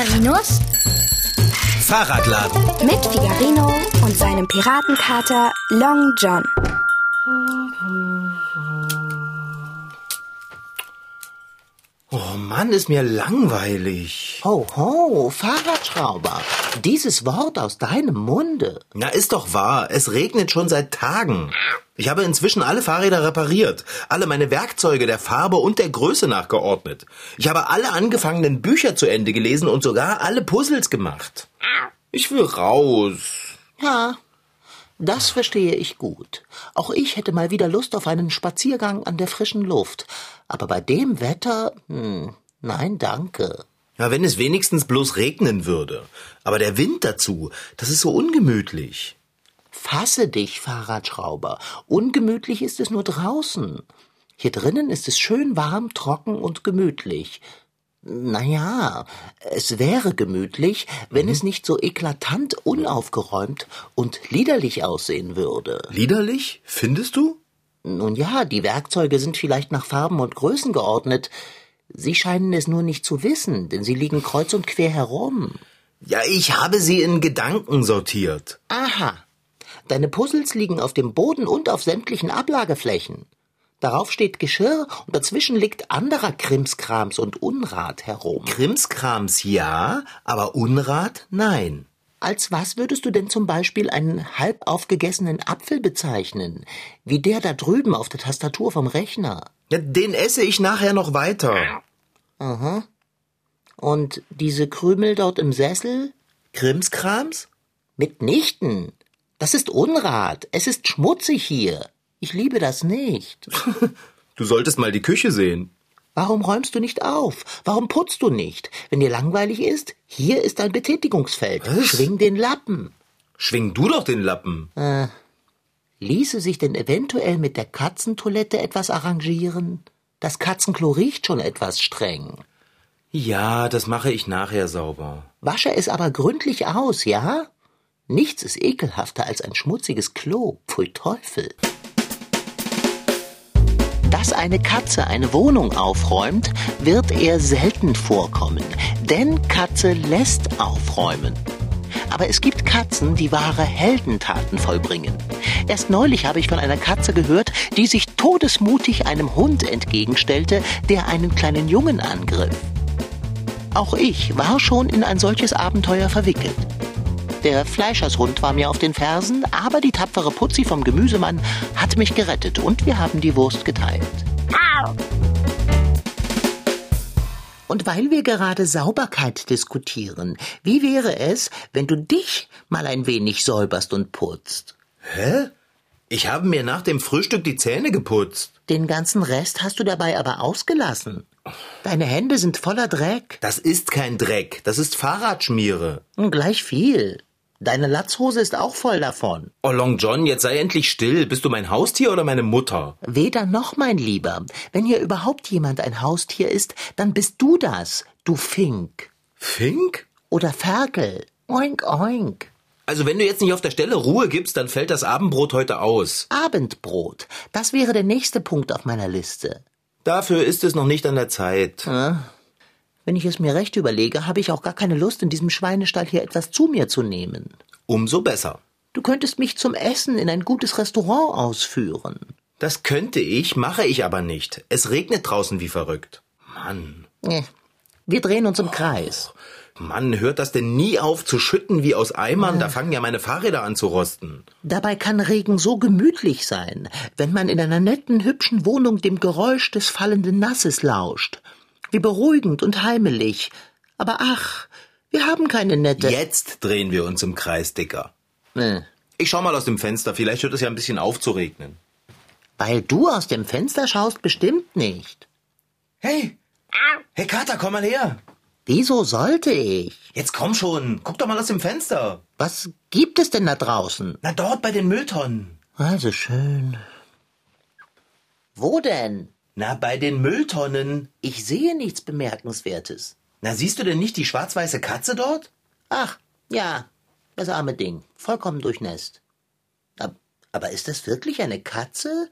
Figarinos Fahrradladen. mit Figarino und seinem Piratenkater Long John. Oh Mann, ist mir langweilig. Ho, ho, Fahrradschrauber. Dieses Wort aus deinem Munde. Na, ist doch wahr. Es regnet schon seit Tagen. Ich habe inzwischen alle Fahrräder repariert, alle meine Werkzeuge der Farbe und der Größe nachgeordnet. Ich habe alle angefangenen Bücher zu Ende gelesen und sogar alle Puzzles gemacht. Ich will raus. Ja, das verstehe ich gut. Auch ich hätte mal wieder Lust auf einen Spaziergang an der frischen Luft. Aber bei dem Wetter, hm, nein, danke. Ja, wenn es wenigstens bloß regnen würde. Aber der Wind dazu, das ist so ungemütlich. Fasse dich, Fahrradschrauber. Ungemütlich ist es nur draußen. Hier drinnen ist es schön warm, trocken und gemütlich. Naja, es wäre gemütlich, wenn es nicht so eklatant unaufgeräumt und liederlich aussehen würde. Liederlich? Findest du? Nun ja, die Werkzeuge sind vielleicht nach Farben und Größen geordnet. Sie scheinen es nur nicht zu wissen, denn sie liegen kreuz und quer herum. Ja, ich habe sie in Gedanken sortiert. Aha. Deine Puzzles liegen auf dem Boden und auf sämtlichen Ablageflächen. Darauf steht Geschirr und dazwischen liegt anderer Krimskrams und Unrat herum. Krimskrams ja, aber Unrat nein. Als was würdest du denn zum Beispiel einen halb aufgegessenen Apfel bezeichnen? Wie der da drüben auf der Tastatur vom Rechner. Ja, den esse ich nachher noch weiter. Und diese Krümel dort im Sessel? Krimskrams? Mitnichten. Das ist Unrat. Es ist schmutzig hier. Ich liebe das nicht. Du solltest mal die Küche sehen. Warum räumst du nicht auf? Warum putzt du nicht? Wenn dir langweilig ist, hier ist dein Betätigungsfeld. Was? Schwing den Lappen. Schwing du doch den Lappen. Ließe sich denn eventuell mit der Katzentoilette etwas arrangieren? Das Katzenklo riecht schon etwas streng. Ja, das mache ich nachher sauber. Wasche es aber gründlich aus, ja? Nichts ist ekelhafter als ein schmutziges Klo. Pfui Teufel. Dass eine Katze eine Wohnung aufräumt, wird eher selten vorkommen, denn Katze lässt aufräumen. Aber es gibt Katzen, die wahre Heldentaten vollbringen. Erst neulich habe ich von einer Katze gehört, die sich todesmutig einem Hund entgegenstellte, der einen kleinen Jungen angriff. Auch ich war schon in ein solches Abenteuer verwickelt. Der Fleischershund war mir auf den Fersen, aber die tapfere Putzi vom Gemüsemann hat mich gerettet und wir haben die Wurst geteilt. Und weil wir gerade Sauberkeit diskutieren, wie wäre es, wenn du dich mal ein wenig säuberst und putzt? Hä? Ich habe mir nach dem Frühstück die Zähne geputzt. Den ganzen Rest hast du dabei aber ausgelassen. Deine Hände sind voller Dreck. Das ist kein Dreck, das ist Fahrradschmiere. Hm, Gleich viel. Deine Latzhose ist auch voll davon. Oh, Long John, jetzt sei endlich still. Bist du mein Haustier oder meine Mutter? Weder noch, mein Lieber. Wenn hier überhaupt jemand ein Haustier ist, dann bist du das, du Fink. Fink? Oder Ferkel. Oink, oink. Also wenn du jetzt nicht auf der Stelle Ruhe gibst, dann fällt das Abendbrot heute aus. Abendbrot. Das wäre der nächste Punkt auf meiner Liste. Dafür ist es noch nicht an der Zeit. Wenn ich es mir recht überlege, habe ich auch gar keine Lust, in diesem Schweinestall hier etwas zu mir zu nehmen. Umso besser. Du könntest mich zum Essen in ein gutes Restaurant ausführen. Das könnte ich, mache ich aber nicht. Es regnet draußen wie verrückt. Mann. Wir drehen uns im Kreis. Mann, hört das denn nie auf zu schütten wie aus Eimern? Da fangen ja meine Fahrräder an zu rosten. Dabei kann Regen so gemütlich sein, wenn man in einer netten, hübschen Wohnung dem Geräusch des fallenden Nasses lauscht. Wie beruhigend und heimelig. Aber ach, wir haben keine nette. Jetzt drehen wir uns im Kreis, Dicker. Äh, Ich schau mal aus dem Fenster, vielleicht hört es ja ein bisschen auf zu regnen. Weil du aus dem Fenster schaust, bestimmt nicht. Hey! Hey Kater, komm mal her! Wieso sollte ich? Jetzt komm schon, guck doch mal aus dem Fenster. Was gibt es denn da draußen? Na dort bei den Mülltonnen. Also schön. Wo denn? Na, bei den Mülltonnen. Ich sehe nichts Bemerkenswertes. Na, siehst du denn nicht die schwarz-weiße Katze dort? Ach, ja, das arme Ding. Vollkommen durchnässt. Ab- Aber ist das wirklich eine Katze?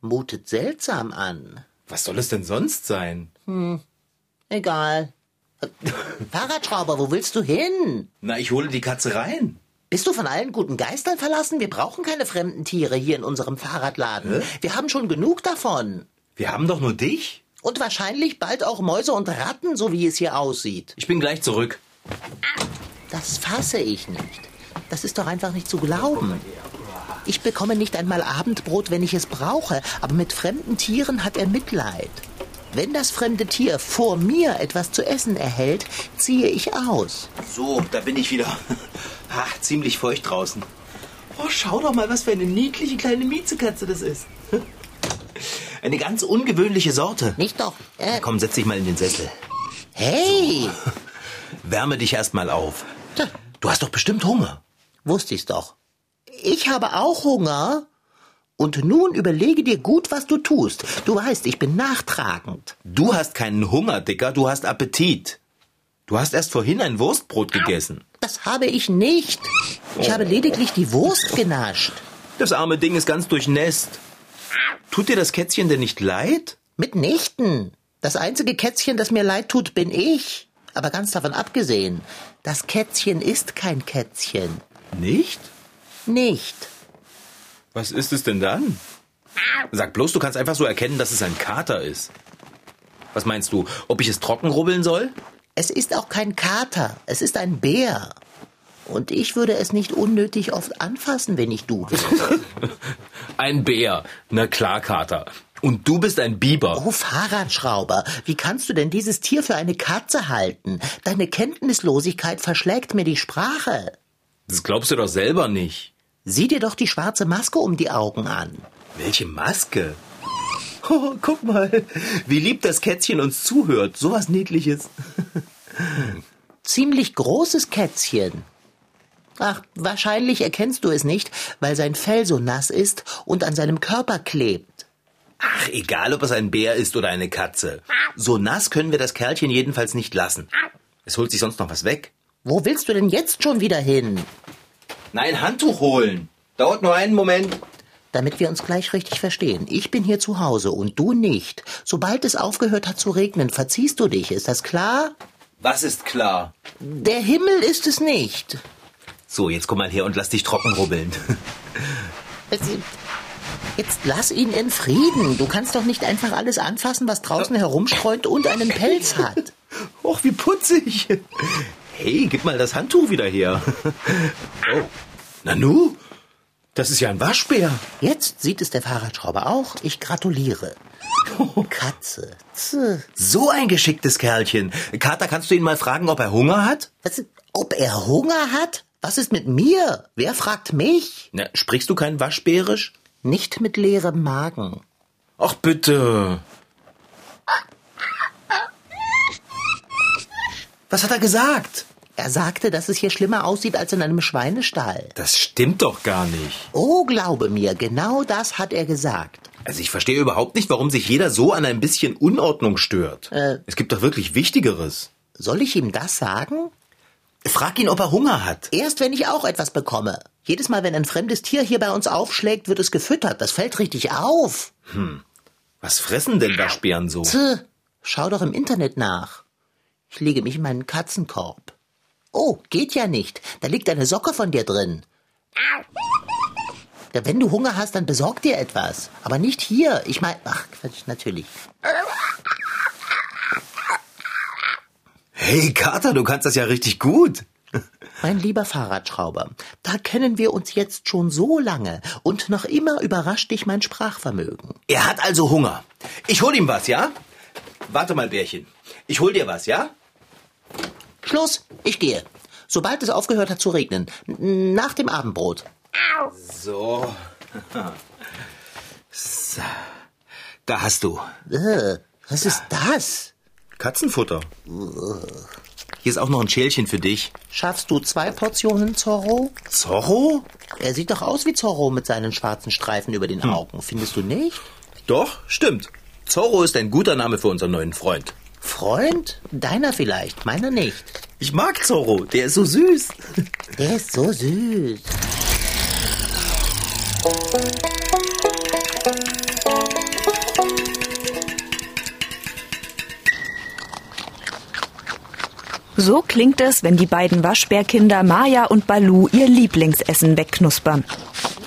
Mutet seltsam an. Was soll es denn sonst sein? Egal. Fahrradschrauber, wo willst du hin? Na, ich hole die Katze rein. Bist du von allen guten Geistern verlassen? Wir brauchen keine fremden Tiere hier in unserem Fahrradladen. Wir haben schon genug davon. Wir haben doch nur dich. Und wahrscheinlich bald auch Mäuse und Ratten, so wie es hier aussieht. Ich bin gleich zurück. Das fasse ich nicht. Das ist doch einfach nicht zu glauben. Ich bekomme nicht einmal Abendbrot, wenn ich es brauche, aber mit fremden Tieren hat er Mitleid. Wenn das fremde Tier vor mir etwas zu essen erhält, ziehe ich aus. So, da bin ich wieder. Ach, ziemlich feucht draußen. Oh, schau doch mal, was für eine niedliche kleine Miezekatze das ist. Eine ganz ungewöhnliche Sorte. Nicht doch. Äh, Komm, setz dich mal in den Sessel. hey, Wärme dich erst mal auf. Du hast doch bestimmt Hunger. wusste ich's doch. Ich habe auch Hunger. Und nun überlege dir gut, was du tust. Du weißt, ich bin nachtragend. Du hast keinen Hunger, Dicker, du hast Appetit. Du hast erst vorhin ein Wurstbrot gegessen. Das habe ich nicht. Ich habe lediglich die Wurst genascht. Das arme Ding ist ganz durchnässt. Tut dir das Kätzchen denn nicht leid? Mitnichten. Das einzige Kätzchen, das mir leid tut, bin ich. Aber ganz davon abgesehen, das Kätzchen ist kein Kätzchen. Nicht? Nicht. Was ist es denn dann? Sag bloß, du kannst einfach so erkennen, dass es ein Kater ist. Was meinst du, ob ich es trocken rubbeln soll? Es ist auch kein Kater, es ist ein Bär. Und ich würde es nicht unnötig oft anfassen, wenn ich du wäre. Ein Bär. Na klar, Kater. Und du bist ein Biber. Oh, Fahrradschrauber, wie kannst du denn dieses Tier für eine Katze halten? Deine Kenntnislosigkeit verschlägt mir die Sprache. Das glaubst du doch selber nicht. Sieh dir doch die schwarze Maske um die Augen an. Welche Maske? Oh, guck mal, wie lieb das Kätzchen uns zuhört. So was Niedliches. Ziemlich großes Kätzchen. Ach, wahrscheinlich erkennst du es nicht, weil sein Fell so nass ist und an seinem Körper klebt. Ach, egal, ob es ein Bär ist oder eine Katze. So nass können wir das Kerlchen jedenfalls nicht lassen. Es holt sich sonst noch was weg. Wo willst du denn jetzt schon wieder hin? Nein, Handtuch holen. Dauert nur einen Moment. Damit wir uns gleich richtig verstehen. Ich bin hier zu Hause und du nicht. Sobald es aufgehört hat zu regnen, verziehst du dich. Ist das klar? Was ist klar? Der Himmel ist es nicht. So, jetzt komm mal her und lass dich trocken rubbeln. Jetzt, jetzt lass ihn in Frieden. Du kannst doch nicht einfach alles anfassen, was draußen herumstreunt und einen Pelz hat. Och, wie putzig. Hey, gib mal das Handtuch wieder her. Oh. Nanu, das ist ja ein Waschbär. Jetzt sieht es der Fahrradschrauber auch. Ich gratuliere. Katze. Zh. So ein geschicktes Kerlchen. Kater, kannst du ihn mal fragen, ob er Hunger hat? Was, ob er Hunger hat? Was ist mit mir? Wer fragt mich? Na, sprichst du kein Waschbärisch? Nicht mit leerem Magen. Ach bitte. Was hat er gesagt? Er sagte, dass es hier schlimmer aussieht als in einem Schweinestall. Das stimmt doch gar nicht. Oh, glaube mir, genau das hat er gesagt. Also ich verstehe überhaupt nicht, warum sich jeder so an ein bisschen Unordnung stört. Äh. Es gibt doch wirklich Wichtigeres. Soll ich ihm das sagen? Frag ihn, ob er Hunger hat. Erst wenn ich auch etwas bekomme. Jedes Mal, wenn ein fremdes Tier hier bei uns aufschlägt, wird es gefüttert. Das fällt richtig auf. Was fressen denn Waschbären so? Tch, schau doch im Internet nach. Ich lege mich in meinen Katzenkorb. Oh, geht ja nicht. Da liegt eine Socke von dir drin. Wenn du Hunger hast, dann besorg dir etwas. Aber nicht hier. Ich meine, ach, Quatsch, natürlich. Hey Kater, du kannst das ja richtig gut. Mein lieber Fahrradschrauber, da kennen wir uns jetzt schon so lange und noch immer überrascht dich mein Sprachvermögen. Er hat also Hunger. Ich hol ihm was, ja? Warte mal, Bärchen. Ich hol dir was, ja? Schluss, ich gehe. Sobald es aufgehört hat zu regnen. Nach dem Abendbrot. So. so. Da hast du. Äh, was ist das? Katzenfutter. Hier ist auch noch ein Schälchen für dich. Schaffst du zwei Portionen Zorro? Zorro? Er sieht doch aus wie Zorro mit seinen schwarzen Streifen über den Augen. Findest du nicht? Doch, stimmt. Zorro ist ein guter Name für unseren neuen Freund. Freund? Deiner vielleicht, meiner nicht. Ich mag Zorro, der ist so süß. Der ist so süß. So klingt es, wenn die beiden Waschbärkinder Maya und Balu ihr Lieblingsessen wegknuspern.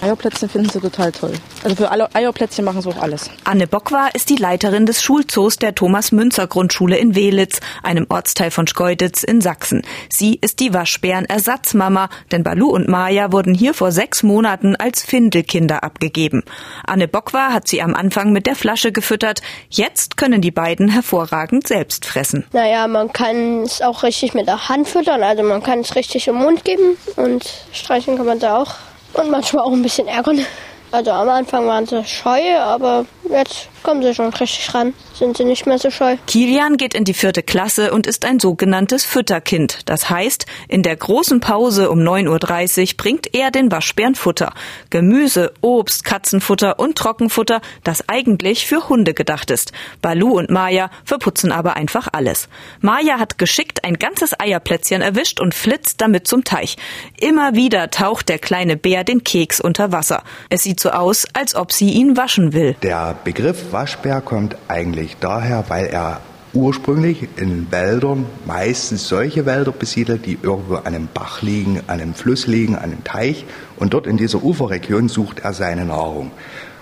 Eierplätzchen finden sie total toll. Also für alle Eierplätzchen machen sie auch alles. Anne Bockwar ist die Leiterin des Schulzoos der Thomas-Münzer-Grundschule in Welitz, einem Ortsteil von Schkeuditz in Sachsen. Sie ist die Waschbären-Ersatzmama, denn Balu und Maya wurden hier vor sechs Monaten als Findelkinder abgegeben. Anne Bockwar hat sie am Anfang mit der Flasche gefüttert. Jetzt können die beiden hervorragend selbst fressen. Naja, man kann es auch richtig mit der Hand füttern, also man kann es richtig im Mund geben und streichen kann man da auch. Und manchmal auch ein bisschen ärgern. Also am Anfang waren sie scheu, aber jetzt kommen sie schon richtig ran, sind sie nicht mehr so scheu. Kilian geht in die vierte Klasse und ist ein sogenanntes Fütterkind. Das heißt, in der großen Pause um 9.30 Uhr bringt er den Waschbären Futter. Gemüse, Obst, Katzenfutter und Trockenfutter, das eigentlich für Hunde gedacht ist. Balu und Maya verputzen aber einfach alles. Maya hat geschickt ein ganzes Eierplätzchen erwischt und flitzt damit zum Teich. Immer wieder taucht der kleine Bär den Keks unter Wasser. Es sieht so aus, als ob sie ihn waschen will. Der Begriff Waschbär kommt eigentlich daher, weil er ursprünglich in Wäldern meistens solche Wälder besiedelt, die irgendwo an einem Bach liegen, an einem Fluss liegen, an einem Teich. Und dort in dieser Uferregion sucht er seine Nahrung.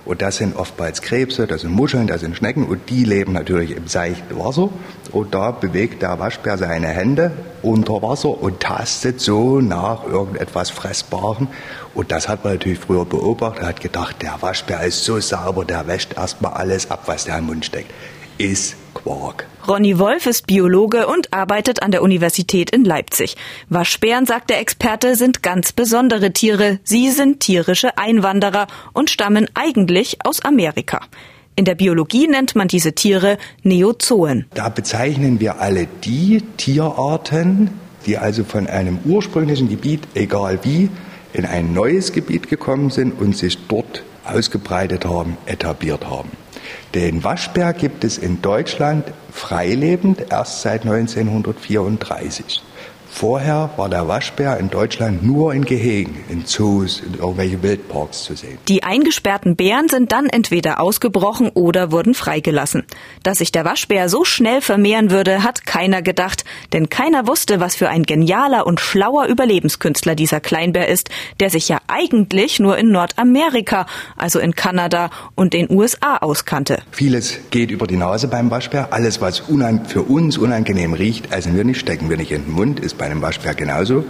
Und das sind oftmals Krebse, das sind Muscheln, das sind Schnecken und die leben natürlich im seichten Wasser. Und da bewegt der Waschbär seine Hände unter Wasser und tastet so nach irgendetwas Fressbarem. Und das hat man natürlich früher beobachtet, hat gedacht, der Waschbär ist so sauber, der wäscht erstmal alles ab, was der im Mund steckt. Ist Quark. Ronny Wolf ist Biologe und arbeitet an der Universität in Leipzig. Waschbären, sagt der Experte, sind ganz besondere Tiere. Sie sind tierische Einwanderer und stammen eigentlich aus Amerika. In der Biologie nennt man diese Tiere Neozoen. Da bezeichnen wir alle die Tierarten, die also von einem ursprünglichen Gebiet, egal wie, in ein neues Gebiet gekommen sind und sich dort ausgebreitet haben, etabliert haben. Den Waschbär gibt es in Deutschland freilebend erst seit 1934. Vorher war der Waschbär in Deutschland nur in Gehegen, in Zoos, in irgendwelche Wildparks zu sehen. Die eingesperrten Bären sind dann entweder ausgebrochen oder wurden freigelassen. Dass sich der Waschbär so schnell vermehren würde, hat keiner gedacht, denn keiner wusste, was für ein genialer und schlauer Überlebenskünstler dieser Kleinbär ist, der sich ja eigentlich nur in Nordamerika, also in Kanada und den USA auskannte. Vieles geht über die Nase beim Waschbär. Alles, was für uns unangenehm riecht, essen wir nicht, stecken wir nicht in den Mund, ist bei einem Waschbär genauso.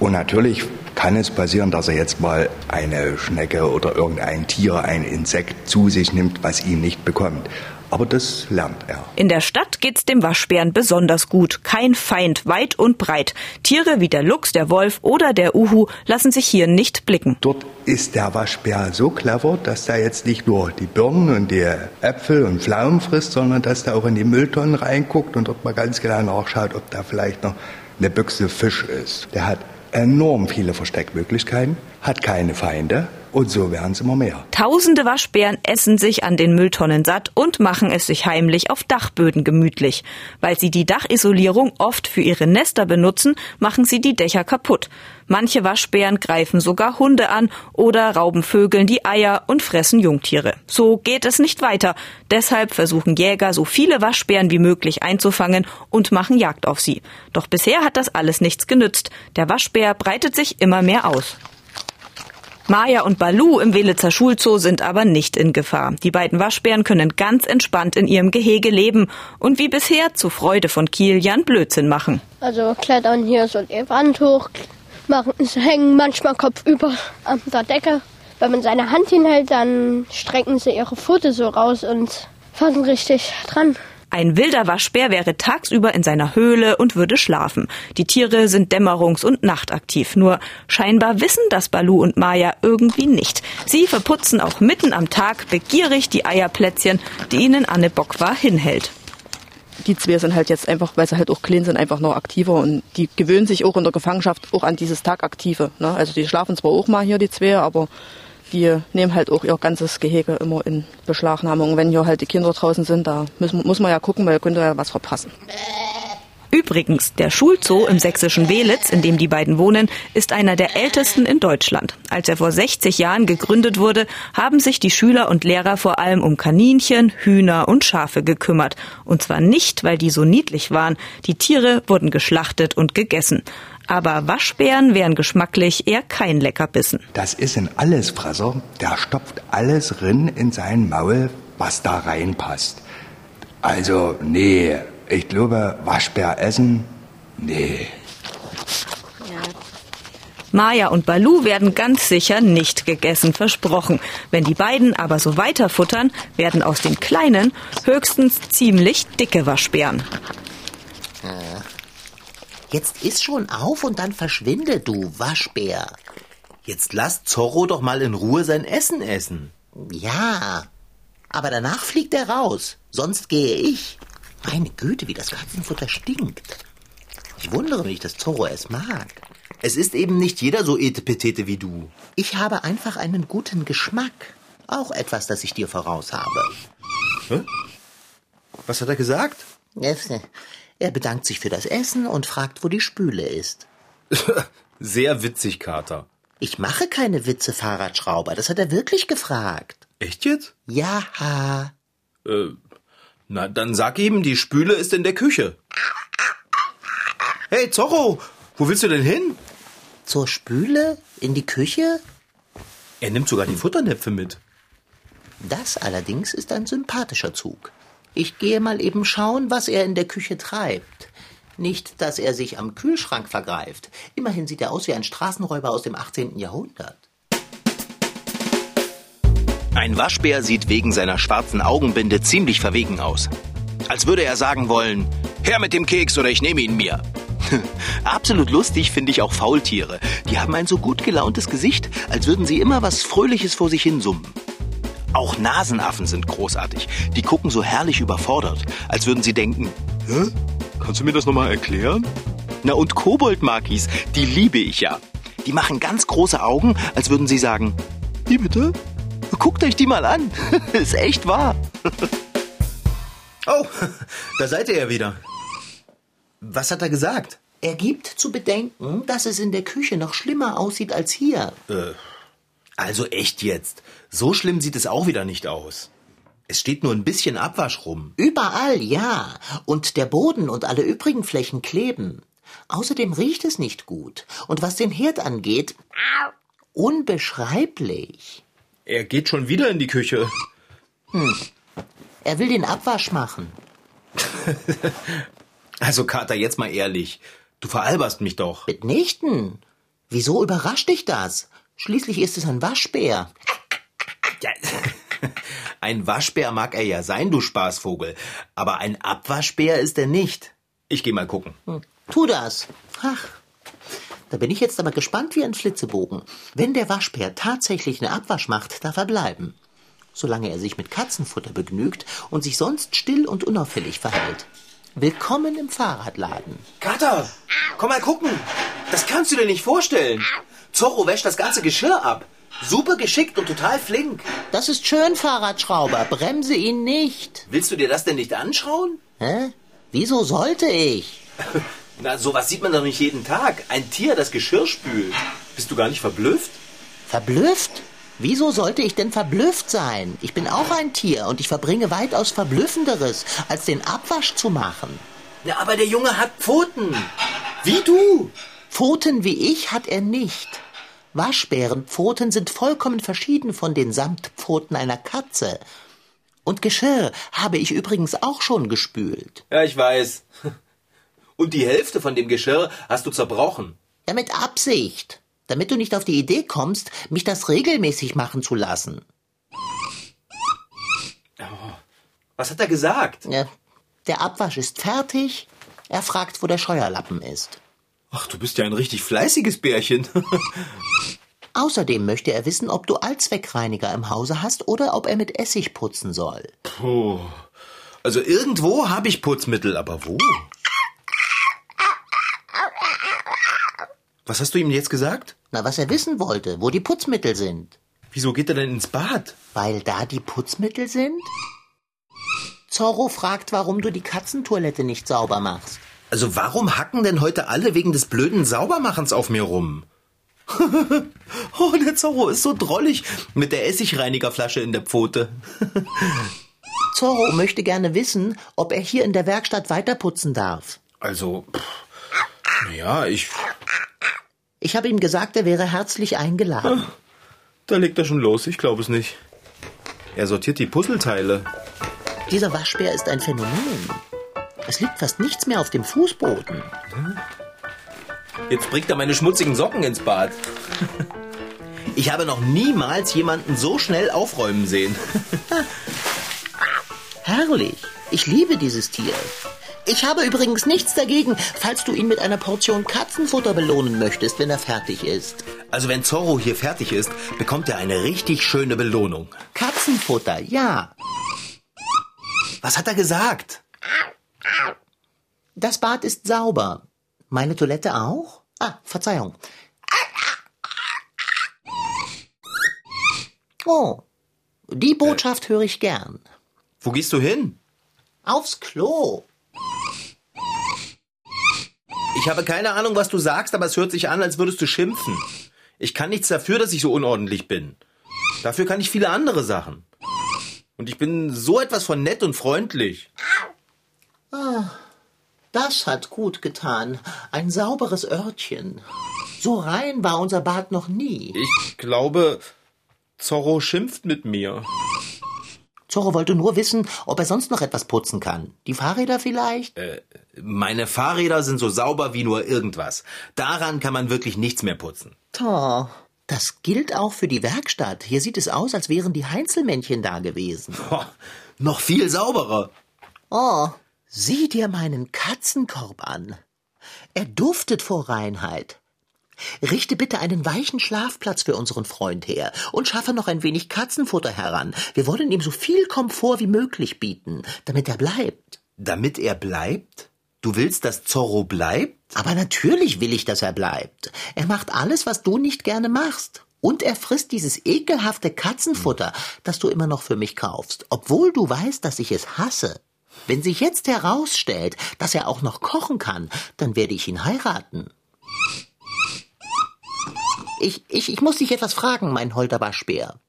Und natürlich kann es passieren, dass er jetzt mal eine Schnecke oder irgendein Tier, ein Insekt zu sich nimmt, was ihn nicht bekommt. Aber das lernt er. In der Stadt geht's dem Waschbären besonders gut. Kein Feind, weit und breit. Tiere wie der Luchs, der Wolf oder der Uhu lassen sich hier nicht blicken. Dort ist der Waschbär so clever, dass er jetzt nicht nur die Birnen und die Äpfel und Pflaumen frisst, sondern dass er auch in die Mülltonnen reinguckt und dort mal ganz genau nachschaut, ob da vielleicht noch eine Büchse Fisch ist. Der hat enorm viele Versteckmöglichkeiten, hat keine Feinde und so werden es immer mehr. Tausende Waschbären essen sich an den Mülltonnen satt und machen es sich heimlich auf Dachböden gemütlich. Weil sie die Dachisolierung oft für ihre Nester benutzen, machen sie die Dächer kaputt. Manche Waschbären greifen sogar Hunde an oder rauben Vögeln die Eier und fressen Jungtiere. So geht es nicht weiter. Deshalb versuchen Jäger, so viele Waschbären wie möglich einzufangen und machen Jagd auf sie. Doch bisher hat das alles nichts genützt. Der Waschbär breitet sich immer mehr aus. Maya und Balu im Welitzer Schulzoo sind aber nicht in Gefahr. Die beiden Waschbären können ganz entspannt in ihrem Gehege leben und wie bisher zur Freude von Kilian Blödsinn machen. Also klettern hier so die Wand hoch, machen, hängen manchmal kopfüber an der Decke. Wenn man seine Hand hinhält, dann strecken sie ihre Pfote so raus und fassen richtig dran. Ein wilder Waschbär wäre tagsüber in seiner Höhle und würde schlafen. Die Tiere sind dämmerungs- und nachtaktiv. Nur scheinbar wissen das Balu und Maya irgendwie nicht. Sie verputzen auch mitten am Tag begierig die Eierplätzchen, die ihnen Anne Bockwar hinhält die zwei sind halt jetzt einfach, weil sie halt auch klein sind, einfach noch aktiver und die gewöhnen sich auch in der Gefangenschaft auch an dieses Tagaktive. Ne? Also die schlafen zwar auch mal hier, die zwei, aber die nehmen halt auch ihr ganzes Gehege immer in Beschlagnahmung. Wenn hier halt die Kinder draußen sind, da müssen, muss man ja gucken, weil könnte ja was verpassen. Übrigens, der Schulzoo im sächsischen Welitz, in dem die beiden wohnen, ist einer der ältesten in Deutschland. Als er vor 60 Jahren gegründet wurde, haben sich die Schüler und Lehrer vor allem um Kaninchen, Hühner und Schafe gekümmert. Und zwar nicht, weil die so niedlich waren. Die Tiere wurden geschlachtet und gegessen. Aber Waschbären wären geschmacklich eher kein Leckerbissen. Das ist ein Allesfresser, der stopft alles rin in sein Maul, was da reinpasst. Also, nee, ich glaube, Waschbär essen, nee. Maja und Balu werden ganz sicher nicht gegessen, versprochen. Wenn die beiden aber so weiterfuttern, werden aus den kleinen höchstens ziemlich dicke Waschbären. Jetzt iss schon auf und dann verschwinde, du Waschbär. Jetzt lass Zorro doch mal in Ruhe sein Essen essen. Ja, aber danach fliegt er raus. Sonst gehe ich. Meine Güte, wie das Katzenfutter stinkt. Ich wundere mich, dass Zorro es mag. Es ist eben nicht jeder so etepetete wie du. Ich habe einfach einen guten Geschmack. Auch etwas, das ich dir voraus habe. Hä? Was hat er gesagt? Er bedankt sich für das Essen und fragt, wo die Spüle ist. Sehr witzig, Kater. Ich mache keine Witze, Fahrradschrauber. Das hat er wirklich gefragt. Echt jetzt? Ja. Äh, na, dann sag ihm, die Spüle ist in der Küche. Hey, Zorro, wo willst du denn hin? Zur Spüle? In die Küche? Er nimmt sogar die Futternäpfe mit. Das allerdings ist ein sympathischer Zug. Ich gehe mal eben schauen, was er in der Küche treibt. Nicht, dass er sich am Kühlschrank vergreift. Immerhin sieht er aus wie ein Straßenräuber aus dem 18. Jahrhundert. Ein Waschbär sieht wegen seiner schwarzen Augenbinde ziemlich verwegen aus. Als würde er sagen wollen, her mit dem Keks oder ich nehme ihn mir. Absolut lustig finde ich auch Faultiere. Die haben ein so gut gelauntes Gesicht, als würden sie immer was Fröhliches vor sich hin summen. Auch Nasenaffen sind großartig. Die gucken so herrlich überfordert, als würden sie denken, Hä? Kannst du mir das nochmal erklären? Na und Koboldmakis, die liebe ich ja. Die machen ganz große Augen, als würden sie sagen, wie bitte? Guckt euch die mal an. Ist echt wahr. oh, da seid ihr ja wieder. Was hat er gesagt? Er gibt zu bedenken, dass es in der Küche noch schlimmer aussieht als hier. Äh, also echt jetzt. So schlimm sieht es auch wieder nicht aus. Es steht nur ein bisschen Abwasch rum. Überall, ja. Und der Boden und alle übrigen Flächen kleben. Außerdem riecht es nicht gut. Und was den Herd angeht, unbeschreiblich. Er geht schon wieder in die Küche. Hm. Er will den Abwasch machen. also, Kater, jetzt mal ehrlich. Du veralberst mich doch. Mitnichten. Wieso überrascht dich das? Schließlich ist es ein Waschbär. Ja, ein Waschbär mag er ja sein, du Spaßvogel. Aber ein Abwaschbär ist er nicht. Ich geh mal gucken. Hm. Tu das. Ach, da bin ich jetzt aber gespannt wie ein Flitzebogen. Wenn der Waschbär tatsächlich eine Abwasch macht, darf er bleiben. Solange er sich mit Katzenfutter begnügt und sich sonst still und unauffällig verhält. Willkommen im Fahrradladen. Kater, komm mal gucken. Das kannst du dir nicht vorstellen. Zorro wäscht das ganze Geschirr ab. Super geschickt und total flink. Das ist schön, Fahrradschrauber. Bremse ihn nicht. Willst du dir das denn nicht anschauen? Hä? Wieso sollte ich? Na, sowas sieht man doch nicht jeden Tag. Ein Tier, das Geschirr spült. Bist du gar nicht verblüfft? Verblüfft? Wieso sollte ich denn verblüfft sein? Ich bin auch ein Tier und ich verbringe weitaus Verblüffenderes, als den Abwasch zu machen. Ja, aber der Junge hat Pfoten. Wie du. Pfoten wie ich hat er nicht. Waschbärenpfoten sind vollkommen verschieden von den Samtpfoten einer Katze. Und Geschirr habe ich übrigens auch schon gespült. Ja, ich weiß. Und die Hälfte von dem Geschirr hast du zerbrochen. Ja, mit Absicht. Damit du nicht auf die Idee kommst, mich das regelmäßig machen zu lassen. Oh, was hat er gesagt? Ja, der Abwasch ist fertig. Er fragt, wo der Scheuerlappen ist. Ach, du bist ja ein richtig fleißiges Bärchen. Außerdem möchte er wissen, ob du Allzweckreiniger im Hause hast oder ob er mit Essig putzen soll. Puh. Also irgendwo habe ich Putzmittel, aber wo? Was hast du ihm jetzt gesagt? Na, was er wissen wollte, wo die Putzmittel sind. Wieso geht er denn ins Bad? Weil da die Putzmittel sind? Zorro fragt, warum du die Katzentoilette nicht sauber machst. Also warum hacken denn heute alle wegen des blöden Saubermachens auf mir rum? oh, der Zorro ist so drollig mit der Essigreinigerflasche in der Pfote. Zorro möchte gerne wissen, ob er hier in der Werkstatt weiterputzen darf. Also, ja, ich. Ich habe ihm gesagt, er wäre herzlich eingeladen. Da legt er schon los, ich glaube es nicht. Er sortiert die Puzzleteile. Dieser Waschbär ist ein Phänomen. Es liegt fast nichts mehr auf dem Fußboden. Jetzt bringt er meine schmutzigen Socken ins Bad. Ich habe noch niemals jemanden so schnell aufräumen sehen. Herrlich. Ich liebe dieses Tier. Ich habe übrigens nichts dagegen, falls du ihn mit einer Portion Katzenfutter belohnen möchtest, wenn er fertig ist. Also wenn Zorro hier fertig ist, bekommt er eine richtig schöne Belohnung. Katzenfutter, ja. Was hat er gesagt? Das Bad ist sauber. Meine Toilette auch? Ah, Verzeihung. Oh, die Botschaft höre ich gern. Wo gehst du hin? Aufs Klo. Ich habe keine Ahnung, was du sagst, aber es hört sich an, als würdest du schimpfen. Ich kann nichts dafür, dass ich so unordentlich bin. Dafür kann ich viele andere Sachen. Und ich bin so etwas von nett und freundlich. Das hat gut getan. Ein sauberes Örtchen. So rein war unser Bad noch nie. Ich glaube, Zorro schimpft mit mir. Zorro wollte nur wissen, ob er sonst noch etwas putzen kann. Die Fahrräder vielleicht? Meine Fahrräder sind so sauber wie nur irgendwas. Daran kann man wirklich nichts mehr putzen. Toh. Das gilt auch für die Werkstatt. Hier sieht es aus, als wären die Heinzelmännchen da gewesen. Boah, noch viel sauberer. Oh, sieh dir meinen Katzenkorb an. Er duftet vor Reinheit. Richte bitte einen weichen Schlafplatz für unseren Freund her und schaffe noch ein wenig Katzenfutter heran. Wir wollen ihm so viel Komfort wie möglich bieten, damit er bleibt. Damit er bleibt? Du willst, dass Zorro bleibt? Aber natürlich will ich, dass er bleibt. Er macht alles, was du nicht gerne machst. Und er frisst dieses ekelhafte Katzenfutter, das du immer noch für mich kaufst, obwohl du weißt, dass ich es hasse. Wenn sich jetzt herausstellt, dass er auch noch kochen kann, dann werde ich ihn heiraten. Ich, ich, ich muss dich etwas fragen, mein holder Waschbär.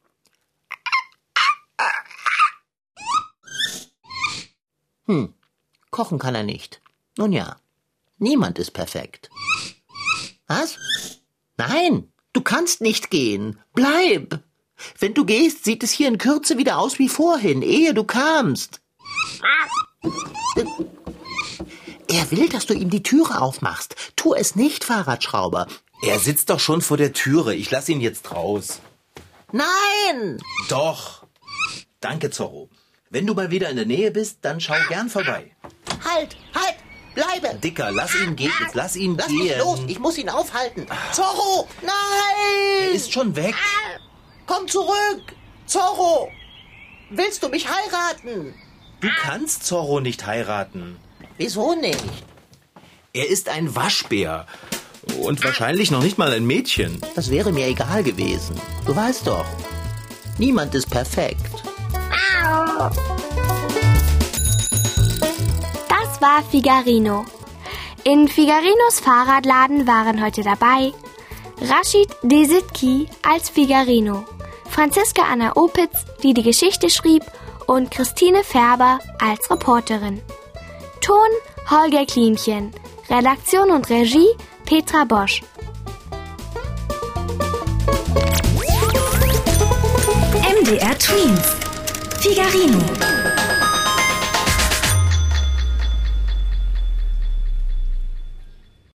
Hm, kochen kann er nicht. Nun ja, niemand ist perfekt. Was? Nein, du kannst nicht gehen. Bleib. Wenn du gehst, sieht es hier in Kürze wieder aus wie vorhin, ehe du kamst. Er will, dass du ihm die Türe aufmachst. Tu es nicht, Fahrradschrauber. Er sitzt doch schon vor der Türe. Ich lass ihn jetzt raus. Nein! Doch. Danke, Zorro. Wenn du mal wieder in der Nähe bist, dann schau gern vorbei. Halt, halt, bleibe! Dicker, lass ihn gehen. Jetzt lass ihn Lass gehen. mich los, ich muss ihn aufhalten. Zorro, nein! Er ist schon weg. Komm zurück! Zorro! Willst du mich heiraten? Du kannst Zorro nicht heiraten. Wieso nicht? Er ist ein Waschbär. Und wahrscheinlich noch nicht mal ein Mädchen. Das wäre mir egal gewesen. Du weißt doch, niemand ist perfekt. Das war Figarino. In Figarinos Fahrradladen waren heute dabei Rashid Desitki als Figarino, Franziska Anna Opitz, die die Geschichte schrieb, und Christine Färber als Reporterin. Ton Holger Klimchen, Redaktion und Regie Petra Bosch. MDR Twins. Figarino.